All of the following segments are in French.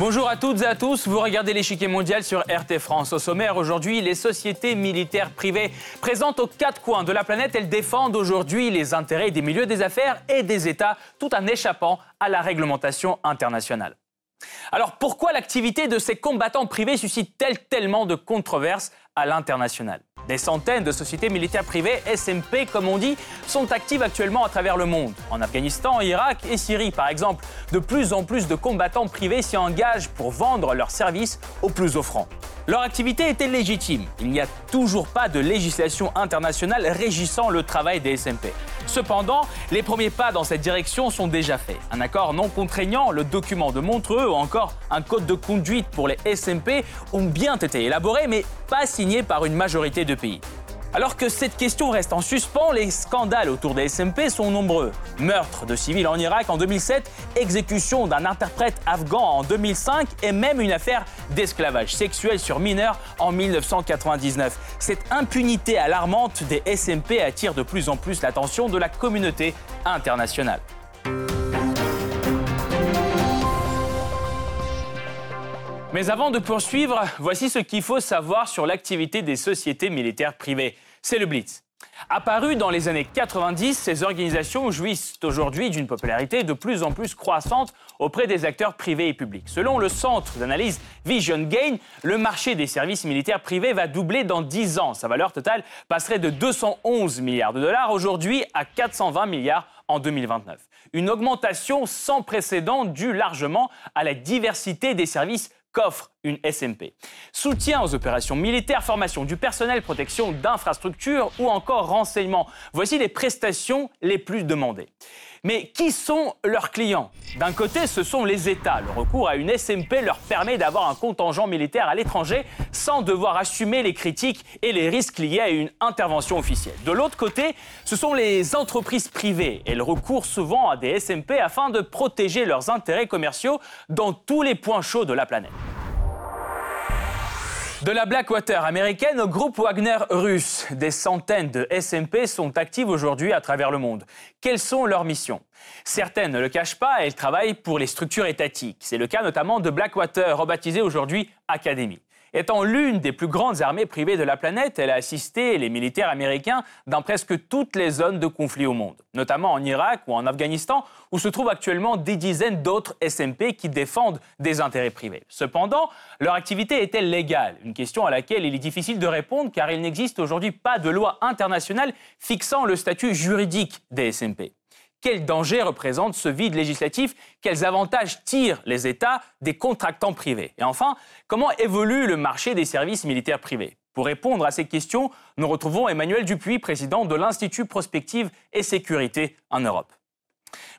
Bonjour à toutes et à tous, vous regardez l'échiquier mondial sur RT France. Au sommaire aujourd'hui, les sociétés militaires privées présentes aux quatre coins de la planète, elles défendent aujourd'hui les intérêts des milieux des affaires et des États tout en échappant à la réglementation internationale. Alors pourquoi l'activité de ces combattants privés suscite-t-elle tellement de controverses à l'international? Des centaines de sociétés militaires privées, SMP comme on dit, sont actives actuellement à travers le monde. En Afghanistan, Irak et Syrie par exemple, de plus en plus de combattants privés s'y engagent pour vendre leurs services aux plus offrants. Leur activité était légitime. Il n'y a toujours pas de législation internationale régissant le travail des SMP. Cependant, les premiers pas dans cette direction sont déjà faits. Un accord non contraignant, le document de Montreux ou encore un code de conduite pour les SMP ont bien été élaborés mais pas signés par une majorité de pays. Alors que cette question reste en suspens, les scandales autour des SMP sont nombreux. Meurtre de civils en Irak en 2007, exécution d'un interprète afghan en 2005 et même une affaire d'esclavage sexuel sur mineurs en 1999. Cette impunité alarmante des SMP attire de plus en plus l'attention de la communauté internationale. Mais avant de poursuivre, voici ce qu'il faut savoir sur l'activité des sociétés militaires privées. C'est le Blitz. Apparu dans les années 90, ces organisations jouissent aujourd'hui d'une popularité de plus en plus croissante auprès des acteurs privés et publics. Selon le centre d'analyse Vision Gain, le marché des services militaires privés va doubler dans 10 ans. Sa valeur totale passerait de 211 milliards de dollars aujourd'hui à 420 milliards en 2029. Une augmentation sans précédent due largement à la diversité des services qu'offre une SMP. Soutien aux opérations militaires, formation du personnel, protection d'infrastructures ou encore renseignement. Voici les prestations les plus demandées. Mais qui sont leurs clients? D'un côté, ce sont les États. Le recours à une SMP leur permet d'avoir un contingent militaire à l'étranger sans devoir assumer les critiques et les risques liés à une intervention officielle. De l'autre côté, ce sont les entreprises privées. Elles recourent souvent à des SMP afin de protéger leurs intérêts commerciaux dans tous les points chauds de la planète. De la Blackwater américaine au groupe Wagner russe, des centaines de SMP sont actives aujourd'hui à travers le monde. Quelles sont leurs missions? Certaines ne le cachent pas, elles travaillent pour les structures étatiques. C'est le cas notamment de Blackwater, rebaptisé aujourd'hui Academy. Étant l'une des plus grandes armées privées de la planète, elle a assisté les militaires américains dans presque toutes les zones de conflit au monde, notamment en Irak ou en Afghanistan, où se trouvent actuellement des dizaines d'autres SMP qui défendent des intérêts privés. Cependant, leur activité est-elle légale? Une question à laquelle il est difficile de répondre car il n'existe aujourd'hui pas de loi internationale fixant le statut juridique des SMP. Quel danger représente ce vide législatif Quels avantages tirent les États des contractants privés Et enfin, comment évolue le marché des services militaires privés? Pour répondre à ces questions, nous retrouvons Emmanuel Dupuis, président de l'Institut Prospective et Sécurité en Europe.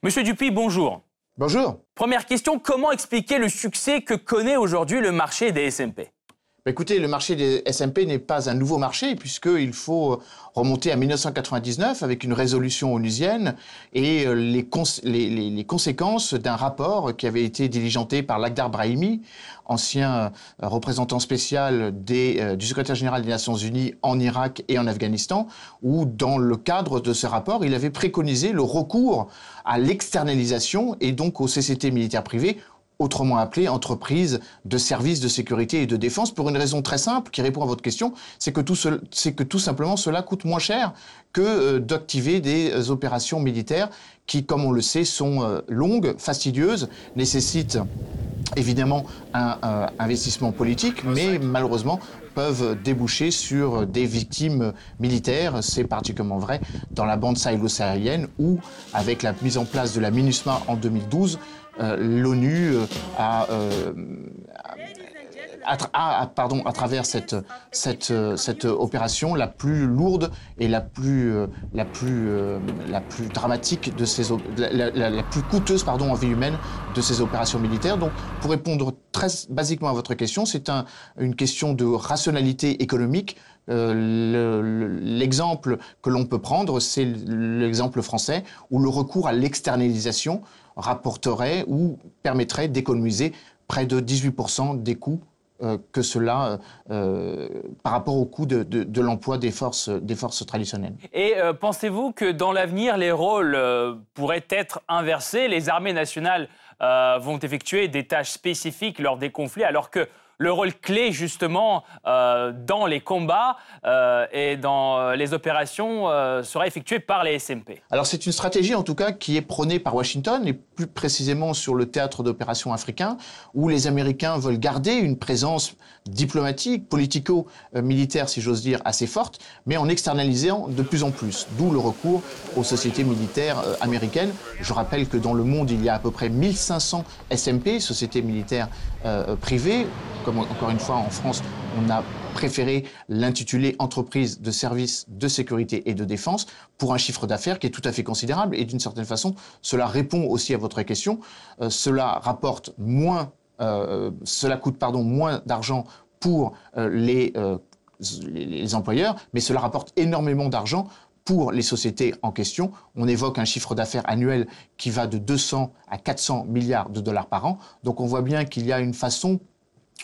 Monsieur Dupuis, bonjour. Bonjour. Première question, comment expliquer le succès que connaît aujourd'hui le marché des SMP bah, écoutez, le marché des SMP n'est pas un nouveau marché puisqu'il faut remonter à 1999 avec une résolution onusienne et euh, les, conséquences d'un rapport qui avait été diligenté par Lagdar Brahimi, ancien euh, représentant spécial euh, du secrétaire général des Nations Unies en Irak et en Afghanistan, où dans le cadre de ce rapport, il avait préconisé le recours à l'externalisation et donc aux CCT militaires privés autrement appelée entreprise de services de sécurité et de défense, pour une raison très simple qui répond à votre question, c'est que, tout c'est que tout simplement cela coûte moins cher que euh, d'activer des opérations militaires qui, comme on le sait, sont euh, longues, fastidieuses, nécessitent évidemment un, investissement politique, mais malheureusement peuvent déboucher sur des victimes militaires. C'est particulièrement vrai dans la bande sahélo-saharienne où, avec la mise en place de la MINUSMA en 2012, euh, l'ONU euh, a, euh, pardon, à travers cette, cette, cette opération la plus lourde et la plus, la plus, la plus dramatique de ces, la, plus coûteuse pardon, en vie humaine de ces opérations militaires. Donc, pour répondre très basiquement à votre question, c'est un, une question de rationalité économique. L'exemple que l'on peut prendre, c'est l'exemple français où le recours à l'externalisation rapporterait ou permettrait d'économiser près de 18% des coûts euh, que cela euh, par rapport au coût de, l'emploi des forces, traditionnelles. Et euh, pensez-vous que dans l'avenir, les rôles pourraient être inversés? Les armées nationales vont effectuer des tâches spécifiques lors des conflits, alors que le rôle clé justement euh, dans les combats euh, et dans euh, les opérations sera effectué par les SMP. Alors c'est une stratégie en tout cas qui est prônée par Washington et plus précisément sur le théâtre d'opérations africain où les Américains veulent garder une présence diplomatique, politico-militaire si j'ose dire assez forte, mais en externalisant de plus en plus, d'où le recours aux sociétés militaires américaines. Je rappelle que dans le monde il y a à peu près 1500 SMP, sociétés militaires privées encore une fois en France, on a préféré l'intituler entreprise de services de sécurité et de défense pour un chiffre d'affaires qui est tout à fait considérable et d'une certaine façon, cela répond aussi à votre question. Euh, cela rapporte moins, euh, cela coûte pardon moins d'argent pour euh, les, les employeurs, mais cela rapporte énormément d'argent pour les sociétés en question. On évoque un chiffre d'affaires annuel qui va de 200 à 400 milliards de dollars par an. Donc on voit bien qu'il y a une façon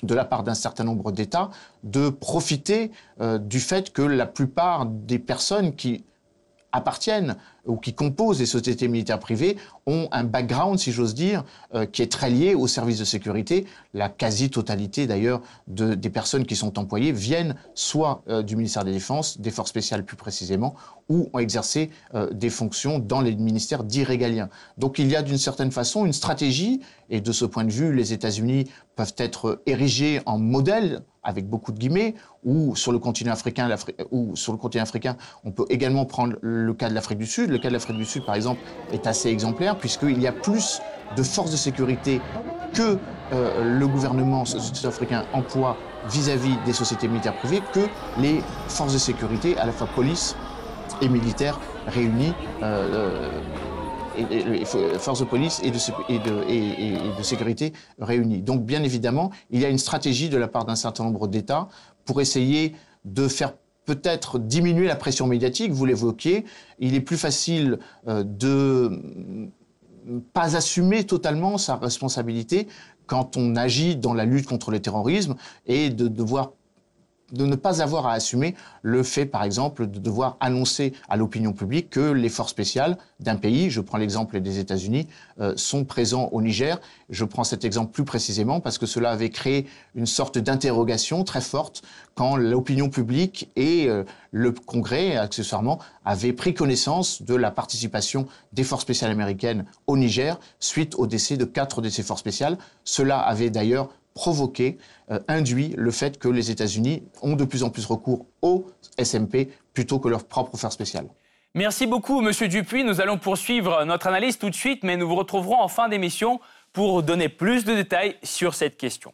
de la part d'un certain nombre d'États de profiter euh, du fait que la plupart des personnes qui appartiennent ou qui composent les sociétés militaires privées ont un background, si j'ose dire, euh, qui est très lié aux services de sécurité. La quasi-totalité, d'ailleurs, de, des personnes qui sont employées viennent soit euh, du ministère des Défenses, des forces spéciales plus précisément, ou ont exercé euh, des fonctions dans les ministères dits régaliens. Donc il y a d'une certaine façon une stratégie, et de ce point de vue, les États-Unis peuvent être érigés en modèle avec beaucoup de guillemets, ou sur le continent africain, ou sur le continent africain, on peut également prendre le cas de l'Afrique du Sud. Le cas de l'Afrique du Sud, par exemple, est assez exemplaire puisqu'il y a plus de forces de sécurité que euh, le gouvernement sud-africain emploie vis-à-vis des sociétés militaires privées que les forces de sécurité, à la fois police et militaires réunies. Euh, et, forces de police et, de, sécurité réunies. Donc, bien évidemment, il y a une stratégie de la part d'un certain nombre d'États pour essayer de faire peut-être diminuer la pression médiatique, vous l'évoquiez. Il est plus facile euh, de pas assumer totalement sa responsabilité quand on agit dans la lutte contre le terrorisme et de devoir de ne pas avoir à assumer le fait, par exemple, de devoir annoncer à l'opinion publique que les forces spéciales d'un pays, je prends l'exemple des États-Unis, euh, sont présents au Niger. Je prends cet exemple plus précisément parce que cela avait créé une sorte d'interrogation très forte quand l'opinion publique et euh, le Congrès, accessoirement, avaient pris connaissance de la participation des forces spéciales américaines au Niger suite au décès de quatre de ces forces spéciales. Cela avait d'ailleurs provoqué, euh, induit le fait que les États-Unis ont de plus en plus recours au SMP plutôt que leur propre affaire spéciale. Merci beaucoup, Monsieur Dupuis. Nous allons poursuivre notre analyse tout de suite, mais nous vous retrouverons en fin d'émission pour donner plus de détails sur cette question.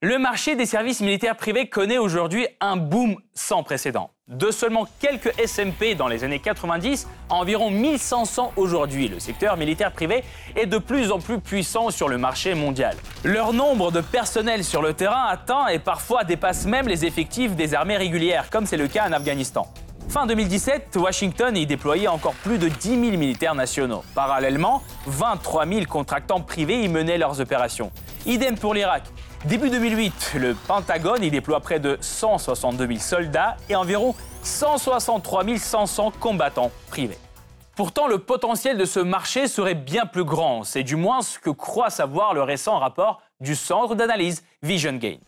Le marché des services militaires privés connaît aujourd'hui un boom sans précédent. De seulement quelques SMP dans les années 90 à environ 1500 aujourd'hui, le secteur militaire privé est de plus en plus puissant sur le marché mondial. Leur nombre de personnel sur le terrain atteint et parfois dépasse même les effectifs des armées régulières, comme c'est le cas en Afghanistan. Fin 2017, Washington y déployait encore plus de 10 000 militaires nationaux. Parallèlement, 23 000 contractants privés y menaient leurs opérations. Idem pour l'Irak. Début 2008, le Pentagone y déploie près de 162 000 soldats et environ 163 500 combattants privés. Pourtant, le potentiel de ce marché serait bien plus grand. C'est du moins ce que croit savoir le récent rapport du centre d'analyse Vision Gain.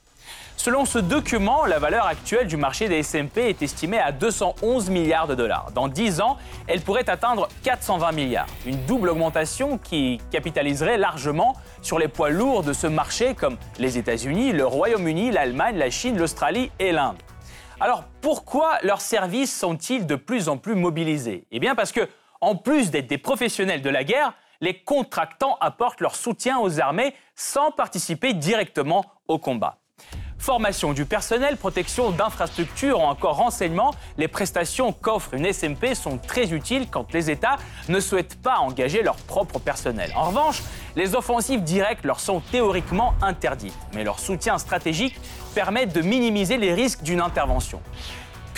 Selon ce document, la valeur actuelle du marché des SMP est estimée à 211 milliards de dollars. Dans 10 ans, elle pourrait atteindre 420 milliards. Une double augmentation qui capitaliserait largement sur les poids lourds de ce marché comme les États-Unis, le Royaume-Uni, l'Allemagne, la Chine, l'Australie et l'Inde. Alors pourquoi leurs services sont-ils de plus en plus mobilisés? Eh bien parce que, en plus d'être des professionnels de la guerre, les contractants apportent leur soutien aux armées sans participer directement au combat. Formation du personnel, protection d'infrastructures ou encore renseignement, les prestations qu'offre une SMP sont très utiles quand les États ne souhaitent pas engager leur propre personnel. En revanche, les offensives directes leur sont théoriquement interdites, mais leur soutien stratégique permet de minimiser les risques d'une intervention.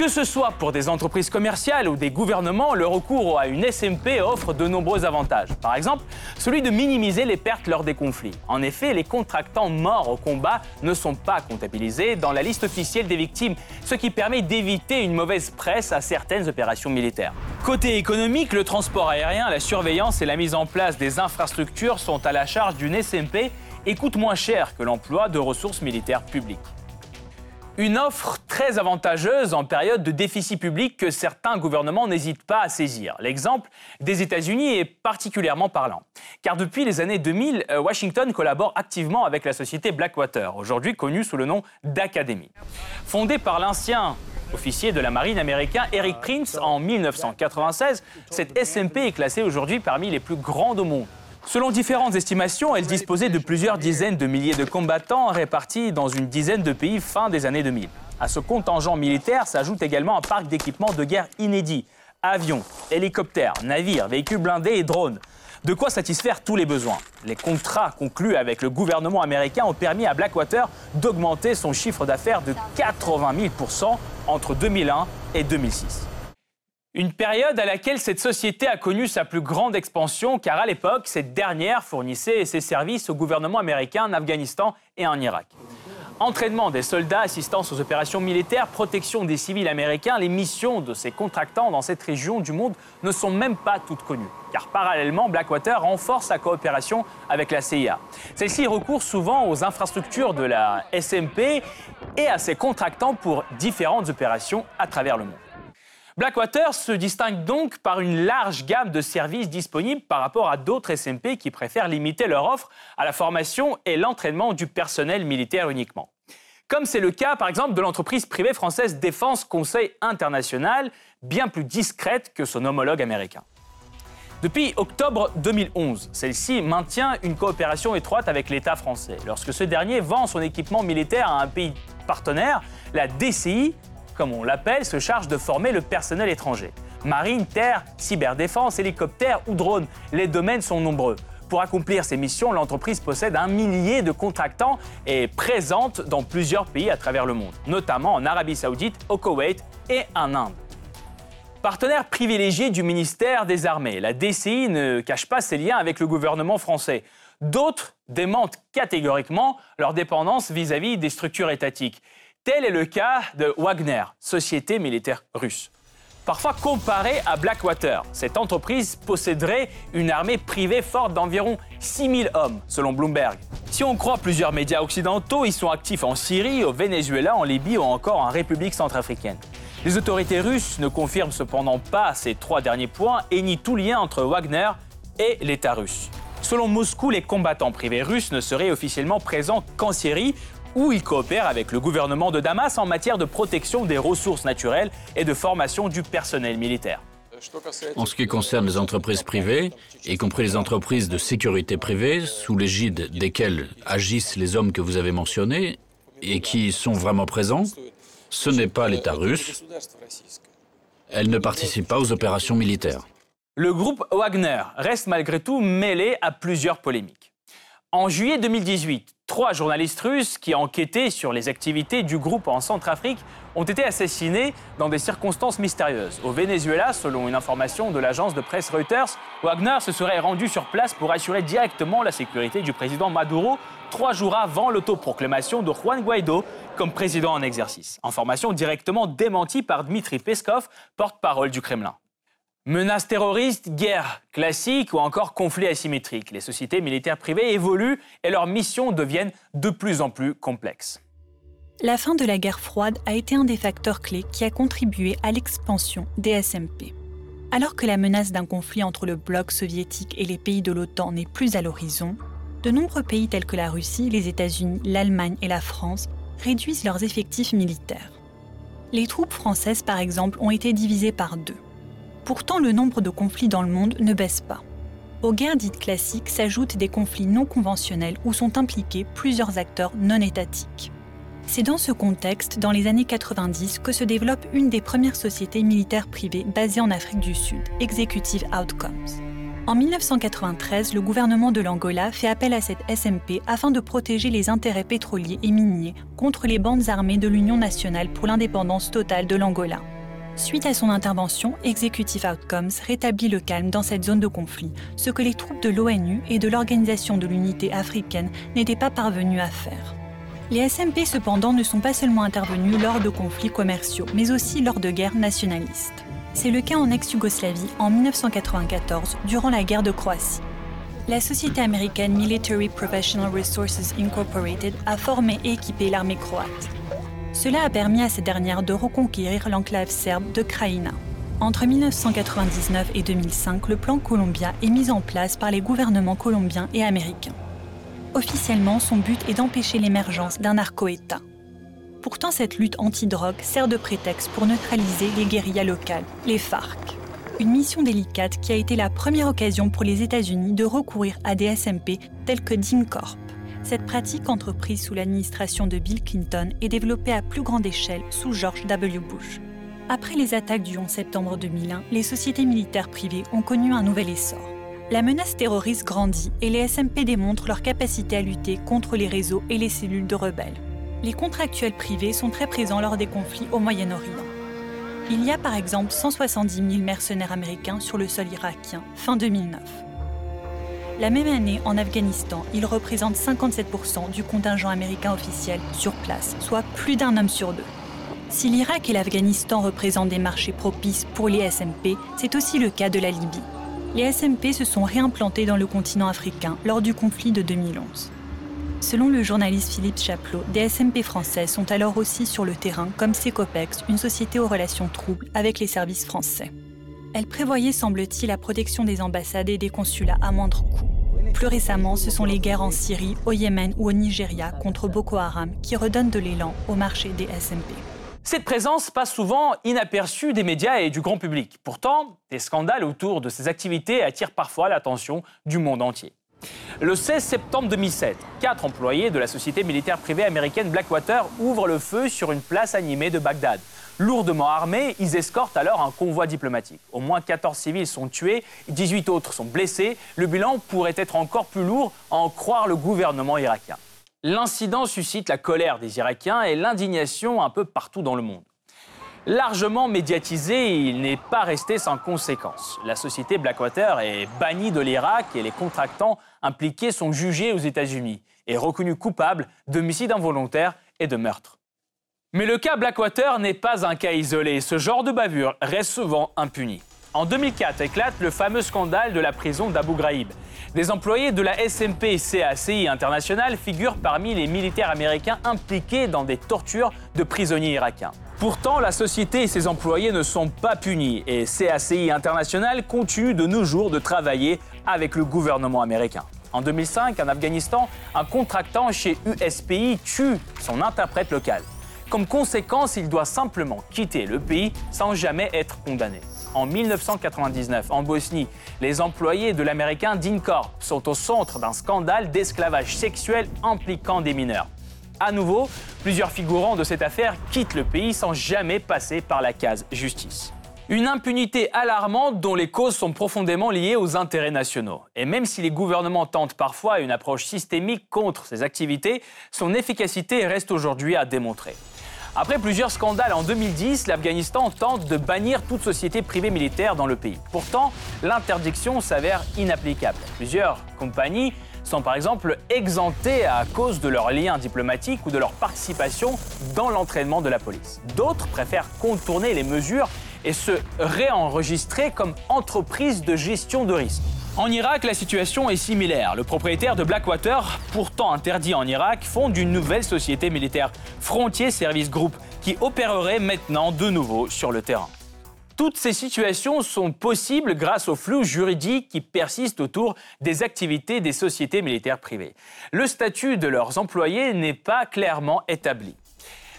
Que ce soit pour des entreprises commerciales ou des gouvernements, le recours à une SMP offre de nombreux avantages. Par exemple, celui de minimiser les pertes lors des conflits. En effet, les contractants morts au combat ne sont pas comptabilisés dans la liste officielle des victimes, ce qui permet d'éviter une mauvaise presse à certaines opérations militaires. Côté économique, le transport aérien, la surveillance et la mise en place des infrastructures sont à la charge d'une SMP et coûtent moins cher que l'emploi de ressources militaires publiques. Une offre très avantageuse en période de déficit public que certains gouvernements n'hésitent pas à saisir. L'exemple des États-Unis est particulièrement parlant. Car depuis les années 2000, euh, Washington collabore activement avec la société Blackwater, aujourd'hui connue sous le nom d'Academy. Fondée par l'ancien officier de la marine américain Eric Prince en 1996, cette SMP est classée aujourd'hui parmi les plus grandes au monde. Selon différentes estimations, elle disposait de plusieurs dizaines de milliers de combattants répartis dans une dizaine de pays fin des années 2000. À ce contingent militaire s'ajoute également un parc d'équipements de guerre inédit avions, hélicoptères, navires, véhicules blindés et drones. De quoi satisfaire tous les besoins. Les contrats conclus avec le gouvernement américain ont permis à Blackwater d'augmenter son chiffre d'affaires de 80 000% entre 2001 et 2006. Une période à laquelle cette société a connu sa plus grande expansion, car à l'époque, cette dernière fournissait ses services au gouvernement américain en Afghanistan et en Irak. Entraînement des soldats, assistance aux opérations militaires, protection des civils américains, les missions de ces contractants dans cette région du monde ne sont même pas toutes connues. Car parallèlement, Blackwater renforce sa coopération avec la CIA. Celle-ci recourt souvent aux infrastructures de la SMP et à ses contractants pour différentes opérations à travers le monde. Blackwater se distingue donc par une large gamme de services disponibles par rapport à d'autres SMP qui préfèrent limiter leur offre à la formation et l'entraînement du personnel militaire uniquement. Comme c'est le cas par exemple de l'entreprise privée française Défense Conseil International, bien plus discrète que son homologue américain. Depuis octobre 2011, celle-ci maintient une coopération étroite avec l'État français. Lorsque ce dernier vend son équipement militaire à un pays partenaire, la DCI comme on l'appelle, se charge de former le personnel étranger. Marine, terre, cyberdéfense, hélicoptère ou drone, les domaines sont nombreux. Pour accomplir ces missions, l'entreprise possède un millier de contractants et est présente dans plusieurs pays à travers le monde, notamment en Arabie Saoudite, au Koweït et en Inde. Partenaire privilégié du ministère des Armées, la DCI ne cache pas ses liens avec le gouvernement français. D'autres démentent catégoriquement leur dépendance vis à -vis des structures étatiques. Tel est le cas de Wagner, société militaire russe. Parfois comparé à Blackwater, cette entreprise posséderait une armée privée forte d'environ 6000 hommes, selon Bloomberg. Si on croit plusieurs médias occidentaux, ils sont actifs en Syrie, au Venezuela, en Libye ou encore en République centrafricaine. Les autorités russes ne confirment cependant pas ces trois derniers points et nient tout lien entre Wagner et l'État russe. Selon Moscou, les combattants privés russes ne seraient officiellement présents qu'en Syrie, où il coopère avec le gouvernement de Damas en matière de protection des ressources naturelles et de formation du personnel militaire. En ce qui concerne les entreprises privées, y compris les entreprises de sécurité privée, sous l'égide desquelles agissent les hommes que vous avez mentionnés et qui sont vraiment présents, ce n'est pas l'État russe. Elles ne participent pas aux opérations militaires. Le groupe Wagner reste malgré tout mêlé à plusieurs polémiques. En juillet 2018, trois journalistes russes qui enquêtaient sur les activités du groupe en Centrafrique ont été assassinés dans des circonstances mystérieuses. Au Venezuela, selon une information de l'agence de presse Reuters, Wagner se serait rendu sur place pour assurer directement la sécurité du président Maduro trois jours avant l'autoproclamation de Juan Guaido comme président en exercice. Information directement démentie par Dmitri Peskov, porte-parole du Kremlin. Menaces terroristes, guerre classique ou encore conflits asymétriques. Les sociétés militaires privées évoluent et leurs missions deviennent de plus en plus complexes. La fin de la guerre froide a été un des facteurs clés qui a contribué à l'expansion des SMP. Alors que la menace d'un conflit entre le bloc soviétique et les pays de l'OTAN n'est plus à l'horizon, de nombreux pays tels que la Russie, les États-Unis, l'Allemagne et la France réduisent leurs effectifs militaires. Les troupes françaises, par exemple, ont été divisées par deux. Pourtant, le nombre de conflits dans le monde ne baisse pas. Aux guerres dites classiques s'ajoutent des conflits non conventionnels où sont impliqués plusieurs acteurs non étatiques. C'est dans ce contexte, dans les années 90, que se développe une des premières sociétés militaires privées basées en Afrique du Sud, Executive Outcomes. En 1993, le gouvernement de l'Angola fait appel à cette SMP afin de protéger les intérêts pétroliers et miniers contre les bandes armées de l'Union nationale pour l'indépendance totale de l'Angola. Suite à son intervention, Executive Outcomes rétablit le calme dans cette zone de conflit, ce que les troupes de l'ONU et de l'Organisation de l'Unité africaine n'étaient pas parvenues à faire. Les SMP cependant ne sont pas seulement intervenus lors de conflits commerciaux, mais aussi lors de guerres nationalistes. C'est le cas en ex-Yougoslavie en 1994, durant la guerre de Croatie. La société américaine Military Professional Resources Incorporated a formé et équipé l'armée croate. Cela a permis à cette dernière de reconquérir l'enclave serbe de Krajina. Entre 1999 et 2005, le plan Columbia est mis en place par les gouvernements colombiens et américains. Officiellement, son but est d'empêcher l'émergence d'un narco-État. Pourtant, cette lutte anti-drogue sert de prétexte pour neutraliser les guérillas locales, les FARC. Une mission délicate qui a été la première occasion pour les États-Unis de recourir à des SMP tels que DINCORP. Cette pratique entreprise sous l'administration de Bill Clinton est développée à plus grande échelle sous George W. Bush. Après les attaques du 11 septembre 2001, les sociétés militaires privées ont connu un nouvel essor. La menace terroriste grandit et les SMP démontrent leur capacité à lutter contre les réseaux et les cellules de rebelles. Les contractuels privés sont très présents lors des conflits au Moyen-Orient. Il y a par exemple 170 000 mercenaires américains sur le sol irakien fin 2009. La même année, en Afghanistan, ils représentent 57% du contingent américain officiel sur place, soit plus d'un homme sur deux. Si l'Irak et l'Afghanistan représentent des marchés propices pour les SMP, c'est aussi le cas de la Libye. Les SMP se sont réimplantés dans le continent africain lors du conflit de 2011. Selon le journaliste Philippe Chaplot, des SMP français sont alors aussi sur le terrain comme Secopex, une société aux relations troubles avec les services français. Elle prévoyait, semble-t-il, la protection des ambassades et des consulats à moindre coût. Plus récemment, ce sont les guerres en Syrie, au Yémen ou au Nigeria contre Boko Haram qui redonnent de l'élan au marché des SMP. Cette présence passe souvent inaperçue des médias et du grand public. Pourtant, des scandales autour de ces activités attirent parfois l'attention du monde entier. Le 16 septembre 2007, quatre employés de la société militaire privée américaine Blackwater ouvrent le feu sur une place animée de Bagdad. Lourdement armés, ils escortent alors un convoi diplomatique. Au moins 14 civils sont tués, 18 autres sont blessés. Le bilan pourrait être encore plus lourd, à en croire le gouvernement irakien. L'incident suscite la colère des Irakiens et l'indignation un peu partout dans le monde. Largement médiatisé, il n'est pas resté sans conséquences. La société Blackwater est bannie de l'Irak et les contractants impliqués sont jugés aux États-Unis et reconnus coupables d'homicide involontaire et de meurtre. Mais le cas Blackwater n'est pas un cas isolé. Ce genre de bavure reste souvent impuni. En 2004 éclate le fameux scandale de la prison d'Abu Ghraib. Des employés de la SMP CACI International figurent parmi les militaires américains impliqués dans des tortures de prisonniers irakiens. Pourtant, la société et ses employés ne sont pas punis et CACI International continue de nos jours de travailler avec le gouvernement américain. En 2005, en Afghanistan, un contractant chez USPI tue son interprète local. Comme conséquence, il doit simplement quitter le pays sans jamais être condamné. En 1999, en Bosnie, les employés de l'américain DINCORP sont au centre d'un scandale d'esclavage sexuel impliquant des mineurs. À nouveau, plusieurs figurants de cette affaire quittent le pays sans jamais passer par la case justice. Une impunité alarmante dont les causes sont profondément liées aux intérêts nationaux. Et même si les gouvernements tentent parfois une approche systémique contre ces activités, son efficacité reste aujourd'hui à démontrer. Après plusieurs scandales en 2010, l'Afghanistan tente de bannir toute société privée militaire dans le pays. Pourtant, l'interdiction s'avère inapplicable. Plusieurs compagnies sont par exemple exemptées à cause de leurs liens diplomatiques ou de leur participation dans l'entraînement de la police. D'autres préfèrent contourner les mesures et se réenregistrer comme entreprise de gestion de risque. En Irak, la situation est similaire. Le propriétaire de Blackwater, pourtant interdit en Irak, fonde une nouvelle société militaire, Frontier Service Group, qui opérerait maintenant de nouveau sur le terrain. Toutes ces situations sont possibles grâce au flou juridique qui persiste autour des activités des sociétés militaires privées. Le statut de leurs employés n'est pas clairement établi.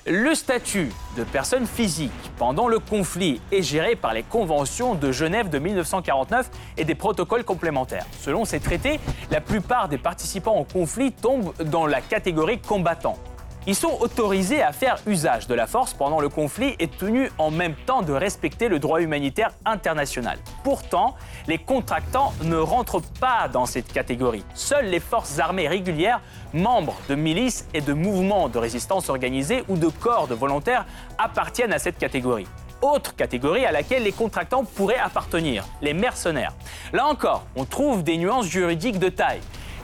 Le statut de personne physique pendant le conflit est géré par les conventions de Genève de 1949 et des protocoles complémentaires. Selon ces traités, la plupart des participants au conflit tombent dans la catégorie combattant. Ils sont autorisés à faire usage de la force pendant le conflit et tenus en même temps de respecter le droit humanitaire international. Pourtant, les contractants ne rentrent pas dans cette catégorie. Seules les forces armées régulières, membres de milices et de mouvements de résistance organisés ou de corps de volontaires appartiennent à cette catégorie. autre catégorie à laquelle les contractants pourraient appartenir, les mercenaires. Là encore, on trouve des nuances juridiques de taille.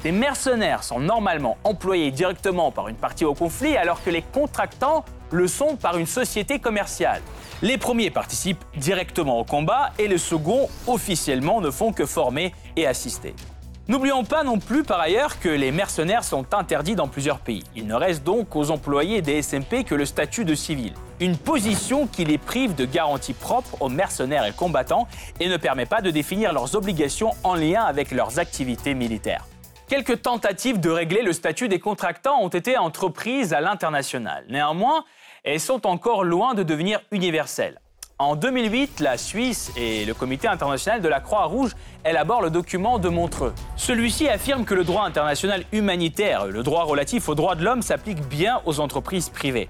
Les mercenaires sont normalement employés directement par une partie au conflit alors que les contractants le sont par une société commerciale. Les premiers participent directement au combat et les seconds officiellement ne font que former et assister. N'oublions pas non plus par ailleurs que les mercenaires sont interdits dans plusieurs pays. Il ne reste donc aux employés des SMP que le statut de civil. Une position qui les prive de garanties propres aux mercenaires et combattants et ne permet pas de définir leurs obligations en lien avec leurs activités militaires. Quelques tentatives de régler le statut des contractants ont été entreprises à l'international. Néanmoins, elles sont encore loin de devenir universelles. En 2008, la Suisse et le Comité international de la Croix-Rouge élaborent le document de Montreux. Celui-ci affirme que le droit international humanitaire, le droit relatif aux droits de l'homme, s'applique bien aux entreprises privées.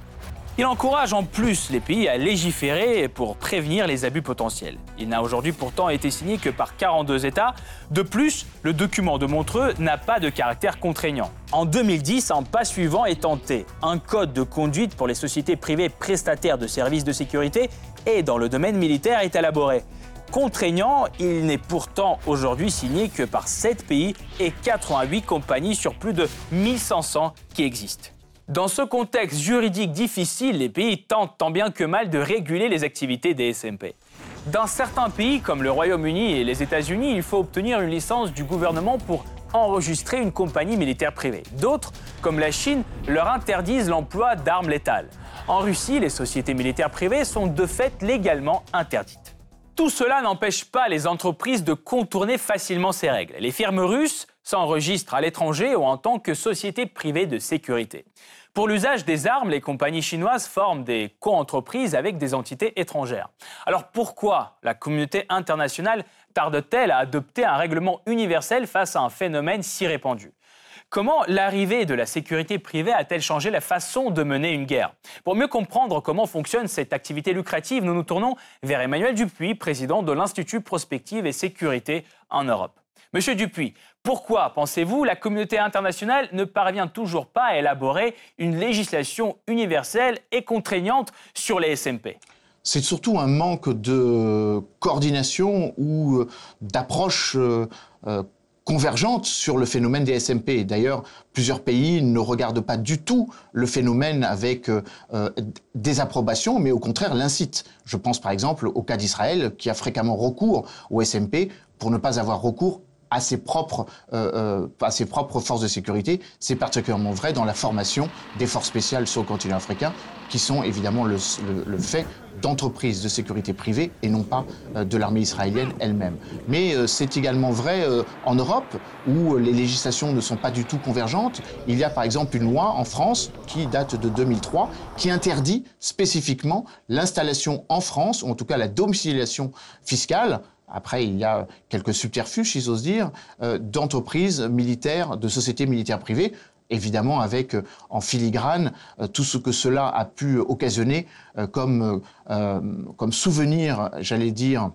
Il encourage en plus les pays à légiférer pour prévenir les abus potentiels. Il n'a aujourd'hui pourtant été signé que par 42 États. De plus, le document de Montreux n'a pas de caractère contraignant. En 2010, un pas suivant est tenté. Un code de conduite pour les sociétés privées prestataires de services de sécurité et dans le domaine militaire est élaboré. Contraignant, il n'est pourtant aujourd'hui signé que par 7 pays et 88 compagnies sur plus de 1500 qui existent. Dans ce contexte juridique difficile, les pays tentent tant bien que mal de réguler les activités des SMP. Dans certains pays, comme le Royaume-Uni et les États-Unis, il faut obtenir une licence du gouvernement pour enregistrer une compagnie militaire privée. D'autres, comme la Chine, leur interdisent l'emploi d'armes létales. En Russie, les sociétés militaires privées sont de fait légalement interdites. Tout cela n'empêche pas les entreprises de contourner facilement ces règles. Les firmes russes s'enregistrent à l'étranger ou en tant que sociétés privées de sécurité. Pour l'usage des armes, les compagnies chinoises forment des co-entreprises avec des entités étrangères. Alors pourquoi la communauté internationale tarde-t-elle à adopter un règlement universel face à un phénomène si répandu? Comment l'arrivée de la sécurité privée a-t-elle changé la façon de mener une guerre? Pour mieux comprendre comment fonctionne cette activité lucrative, nous nous tournons vers Emmanuel Dupuis, président de l'Institut Prospective et Sécurité en Europe. Monsieur Dupuis, pourquoi, pensez-vous, la communauté internationale ne parvient toujours pas à élaborer une législation universelle et contraignante sur les SMP c'est surtout un manque de coordination ou euh, d'approche euh, euh, convergente sur le phénomène des SMP. D'ailleurs, plusieurs pays ne regardent pas du tout le phénomène avec des approbations, mais au contraire l'incitent. Je pense par exemple au cas d'Israël, qui a fréquemment recours au SMP pour ne pas avoir recours à ses propres, euh, euh, à ses propres forces de sécurité. C'est particulièrement vrai dans la formation des forces spéciales sur le continent africain, qui sont évidemment le, le, le fait d'entreprises de sécurité privée et non pas euh, de l'armée israélienne elle-même. Mais euh, c'est également vrai euh, en Europe, où les législations ne sont pas du tout convergentes. Il y a par exemple une loi en France qui date de 2003 qui interdit spécifiquement l'installation en France, ou en tout cas la domiciliation fiscale après, il y a quelques subterfuges, si j'ose dire, euh, d'entreprises militaires, de sociétés militaires privées, évidemment avec euh, en filigrane euh, tout ce que cela a pu occasionner comme, comme souvenir, j'allais dire,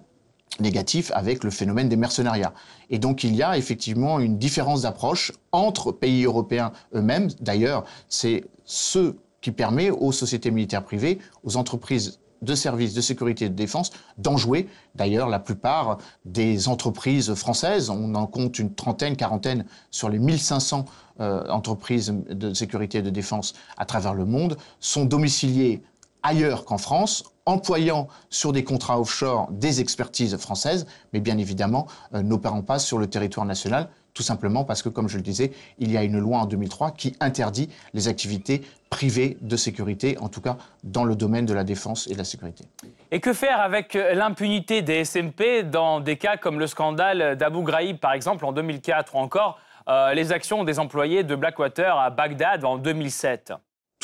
négatif avec le phénomène des mercenariats. Et donc il y a effectivement une différence d'approche entre pays européens eux-mêmes. D'ailleurs, c'est ce qui permet aux sociétés militaires privées, aux entreprises de services de sécurité et de défense d'en jouer. D'ailleurs, la plupart des entreprises françaises, on en compte une trentaine, quarantaine sur les 1500 euh, entreprises de sécurité et de défense à travers le monde, sont domiciliées ailleurs qu'en France, employant sur des contrats offshore des expertises françaises, mais bien évidemment euh, n'opérant pas sur le territoire national, tout simplement parce que, comme je le disais, il y a une loi en 2003 qui interdit les activités privées de sécurité, en tout cas dans le domaine de la défense et de la sécurité. Et que faire avec euh, l'impunité des SMP dans des cas comme le scandale d'Abu Ghraib, par exemple, en 2004, ou encore euh, les actions des employés de Blackwater à Bagdad en 2007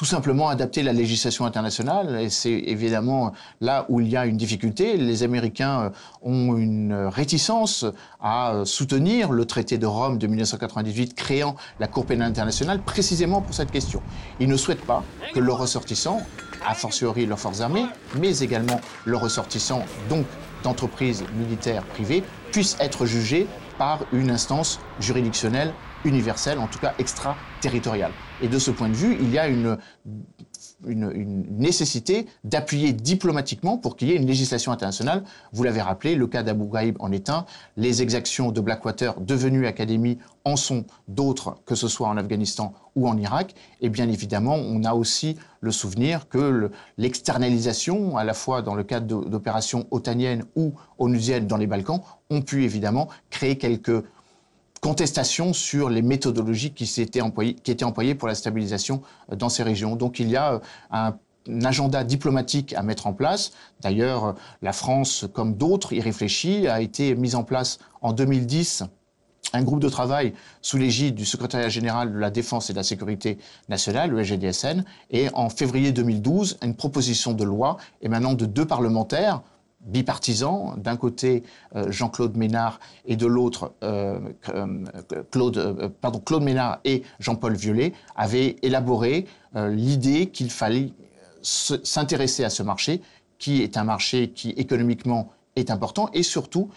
tout simplement adapter la législation internationale. Et c'est évidemment là où il y a une difficulté. Les Américains euh, ont une réticence à euh, soutenir le traité de Rome de 1998 créant la Cour pénale internationale précisément pour cette question. Ils ne souhaitent pas que leurs ressortissants, a fortiori leurs forces armées, mais également leurs ressortissants, donc d'entreprises militaires privées, puissent être jugés par une instance juridictionnelle universelle, en tout cas extraterritoriale. Et de ce point de vue, il y a une nécessité d'appuyer diplomatiquement pour qu'il y ait une législation internationale. Vous l'avez rappelé, le cas d'Abu Ghraib en est un. Les exactions de Blackwater, devenues Académie, en sont d'autres, que ce soit en Afghanistan ou en Irak. Et bien évidemment, on a aussi le souvenir que l'externalisation, à la fois dans le cadre d'opérations otaniennes ou onusiennes dans les Balkans, ont pu évidemment créer quelques contestation sur les méthodologies qui, étaient employées, pour la stabilisation euh, dans ces régions. Donc il y a euh, un agenda diplomatique à mettre en place. D'ailleurs, euh, la France, comme d'autres, y réfléchit, a été mise en place en 2010 un groupe de travail sous l'égide du secrétariat général de la défense et de la sécurité nationale, le SGDSN, et en février 2012, une proposition de loi émanant de deux parlementaires, bipartisans, d'un côté euh, Jean-Claude Ménard et de l'autre euh, euh, Claude, pardon, Claude Ménard et Jean-Paul Violet, avaient élaboré l'idée qu'il fallait s'intéresser à ce marché, qui est un marché qui économiquement est important et surtout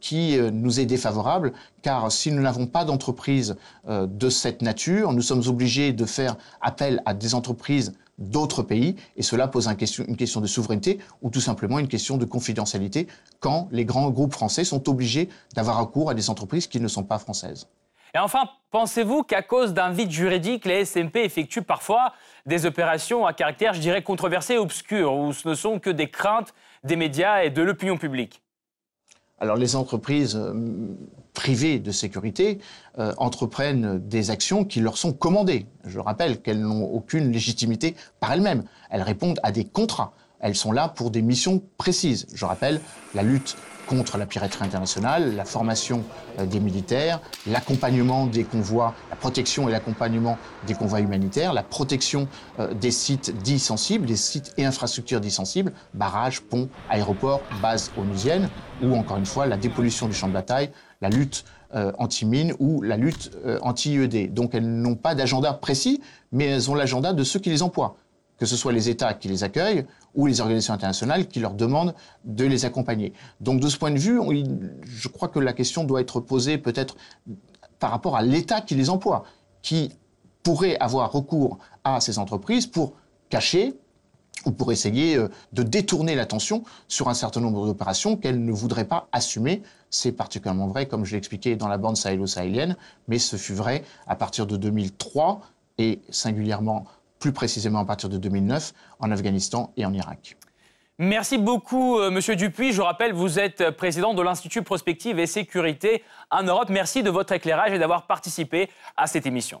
qui nous est défavorable, car si nous n'avons pas d'entreprise de cette nature, nous sommes obligés de faire appel à des entreprises d'autres pays, et cela pose une question de souveraineté ou tout simplement une question de confidentialité quand les grands groupes français sont obligés d'avoir recours à des entreprises qui ne sont pas françaises. Et enfin, pensez-vous qu'à cause d'un vide juridique, les SMP effectuent parfois des opérations à caractère, je dirais, controversé et obscur, où ce ne sont que des craintes des médias et de l'opinion publique? Alors les entreprises euh, privées de sécurité euh, entreprennent des actions qui leur sont commandées. Je rappelle qu'elles n'ont aucune légitimité par elles-mêmes. Elles répondent à des contrats. Elles sont là pour des missions précises. Je rappelle la lutte contre la piraterie internationale, la formation euh, des militaires, l'accompagnement des convois, la protection et l'accompagnement des convois humanitaires, la protection euh, des sites dits sensibles, des sites et infrastructures dits sensibles, barrages, ponts, aéroports, bases onusiennes, ou encore une fois la dépollution du champ de bataille, la lutte euh, anti-mine ou la lutte anti-IED. Donc elles n'ont pas d'agenda précis, mais elles ont l'agenda de ceux qui les emploient que ce soit les États qui les accueillent ou les organisations internationales qui leur demandent de les accompagner. Donc de ce point de vue, je crois que la question doit être posée peut-être par rapport à l'État qui les emploie, qui pourrait avoir recours à ces entreprises pour cacher ou pour essayer euh, de détourner l'attention sur un certain nombre d'opérations qu'elles ne voudraient pas assumer. C'est particulièrement vrai, comme je l'ai expliqué, dans la bande sahélo-sahélienne, mais ce fut vrai à partir de 2003 et singulièrement plus précisément à partir de 2009, en Afghanistan et en Irak. Merci beaucoup, euh, Monsieur Dupuis. Je rappelle, vous êtes président de l'Institut Prospective et Sécurité en Europe. Merci de votre éclairage et d'avoir participé à cette émission.